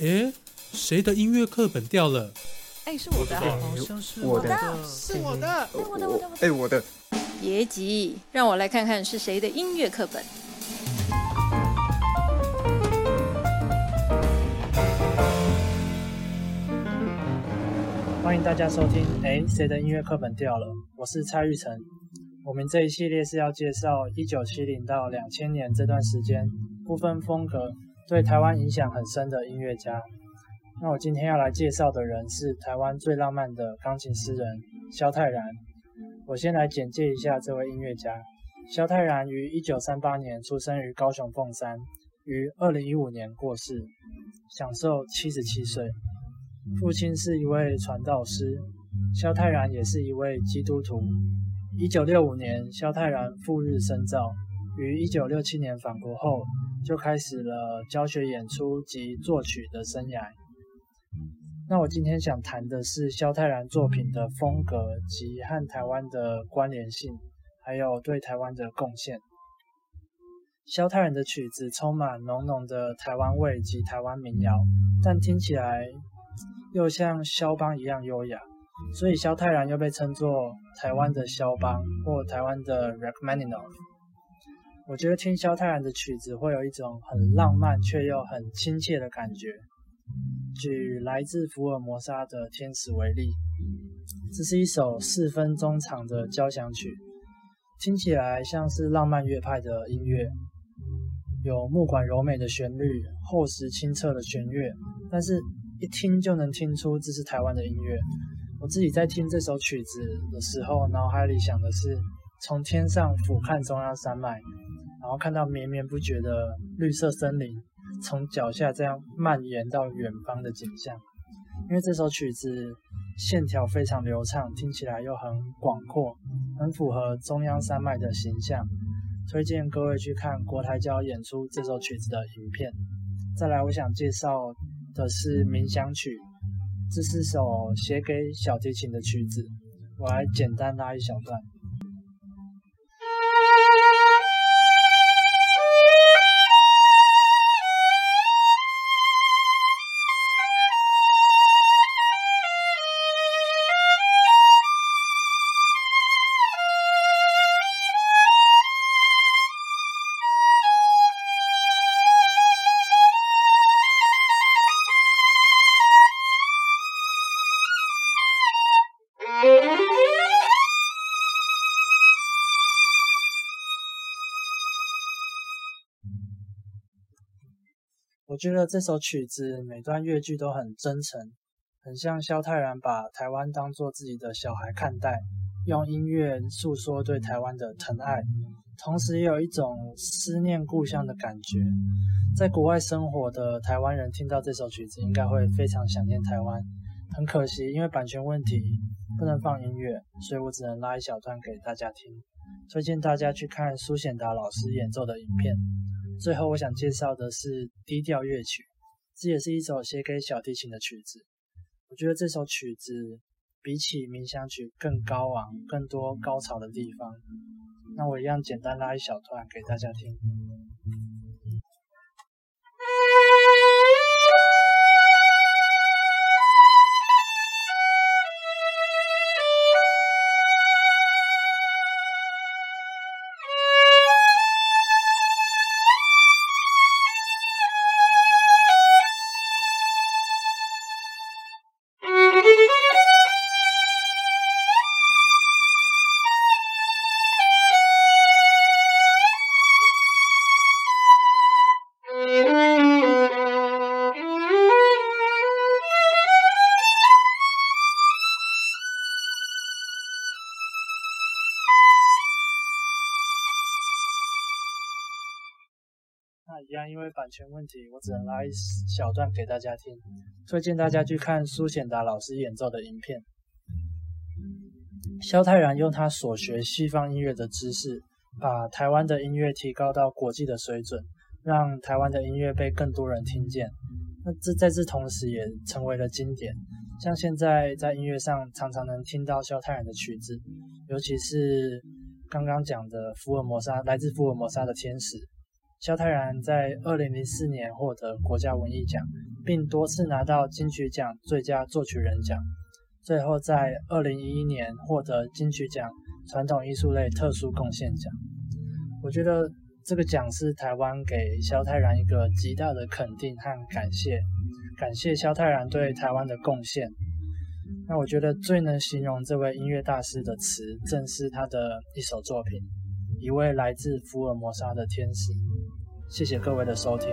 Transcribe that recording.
诶，谁的音乐课本掉了？哎，是我的，好像是我的，是我的。哎，我的，我的，哎，我的。别急，让我来看看是谁的音乐课本。欢迎大家收听。哎，谁的音乐课本掉了？我是蔡玉成。我们这一系列是要介绍一九七零到两千年这段时间不分风格对台湾影响很深的音乐家。那我今天要来介绍的人是台湾最浪漫的钢琴诗人萧泰然。我先来简介一下这位音乐家。萧泰然于一九三八年出生于高雄凤山，于二零一五年过世，享受七十七岁。父亲是一位传道师，萧泰然也是一位基督徒。一九六五年，萧泰然赴日深造，于一九六七年返国后，就开始了教学演出及作曲的生涯。那我今天想谈的是萧泰然作品的风格及和台湾的关联性，还有对台湾的贡献。萧泰然的曲子充满浓浓的台湾味及台湾民谣，但听起来又像肖邦一样优雅。所以萧泰然又被称作台湾的肖邦或台湾的 Rachmaninoff。我觉得听萧泰然的曲子会有一种很浪漫却又很亲切的感觉。举来自福尔摩沙的天使为例，这是一首四分钟长的交响曲，听起来像是浪漫乐派的音乐，有木管柔美的旋律，厚实清澈的弦乐，但是一听就能听出这是台湾的音乐。我自己在听这首曲子的时候，脑海里想的是从天上俯瞰中央山脉，然后看到绵绵不绝的绿色森林，从脚下这样蔓延到远方的景象。因为这首曲子线条非常流畅，听起来又很广阔，很符合中央山脉的形象，推荐各位去看国台交演出这首曲子的影片。再来，我想介绍的是冥想曲。这是首写给小提琴的曲子，我来简单拉一小段。我觉得这首曲子每段乐句都很真诚，很像萧泰然把台湾当做自己的小孩看待，用音乐诉说对台湾的疼爱，同时也有一种思念故乡的感觉。在国外生活的台湾人听到这首曲子，应该会非常想念台湾。很可惜，因为版权问题不能放音乐，所以我只能拉一小段给大家听。推荐大家去看苏显达老师演奏的影片。最后，我想介绍的是低调乐曲，这也是一首写给小提琴的曲子。我觉得这首曲子比起冥想曲更高昂，更多高潮的地方。那我一样简单拉一小段给大家听。一样，因为版权问题，我只能拉一小段给大家听。推荐大家去看苏显达老师演奏的影片。萧泰然用他所学西方音乐的知识，把台湾的音乐提高到国际的水准，让台湾的音乐被更多人听见。那这在这同时也成为了经典。像现在在音乐上常常能听到萧泰然的曲子，尤其是刚刚讲的福尔摩沙，来自福尔摩沙的天使。萧泰然在二零零四年获得国家文艺奖，并多次拿到金曲奖最佳作曲人奖，最后在二零一一年获得金曲奖传统艺术类特殊贡献奖。我觉得这个奖是台湾给萧泰然一个极大的肯定和感谢，感谢萧泰然对台湾的贡献。那我觉得最能形容这位音乐大师的词，正是他的一首作品《一位来自福尔摩沙的天使》。谢谢各位的收听。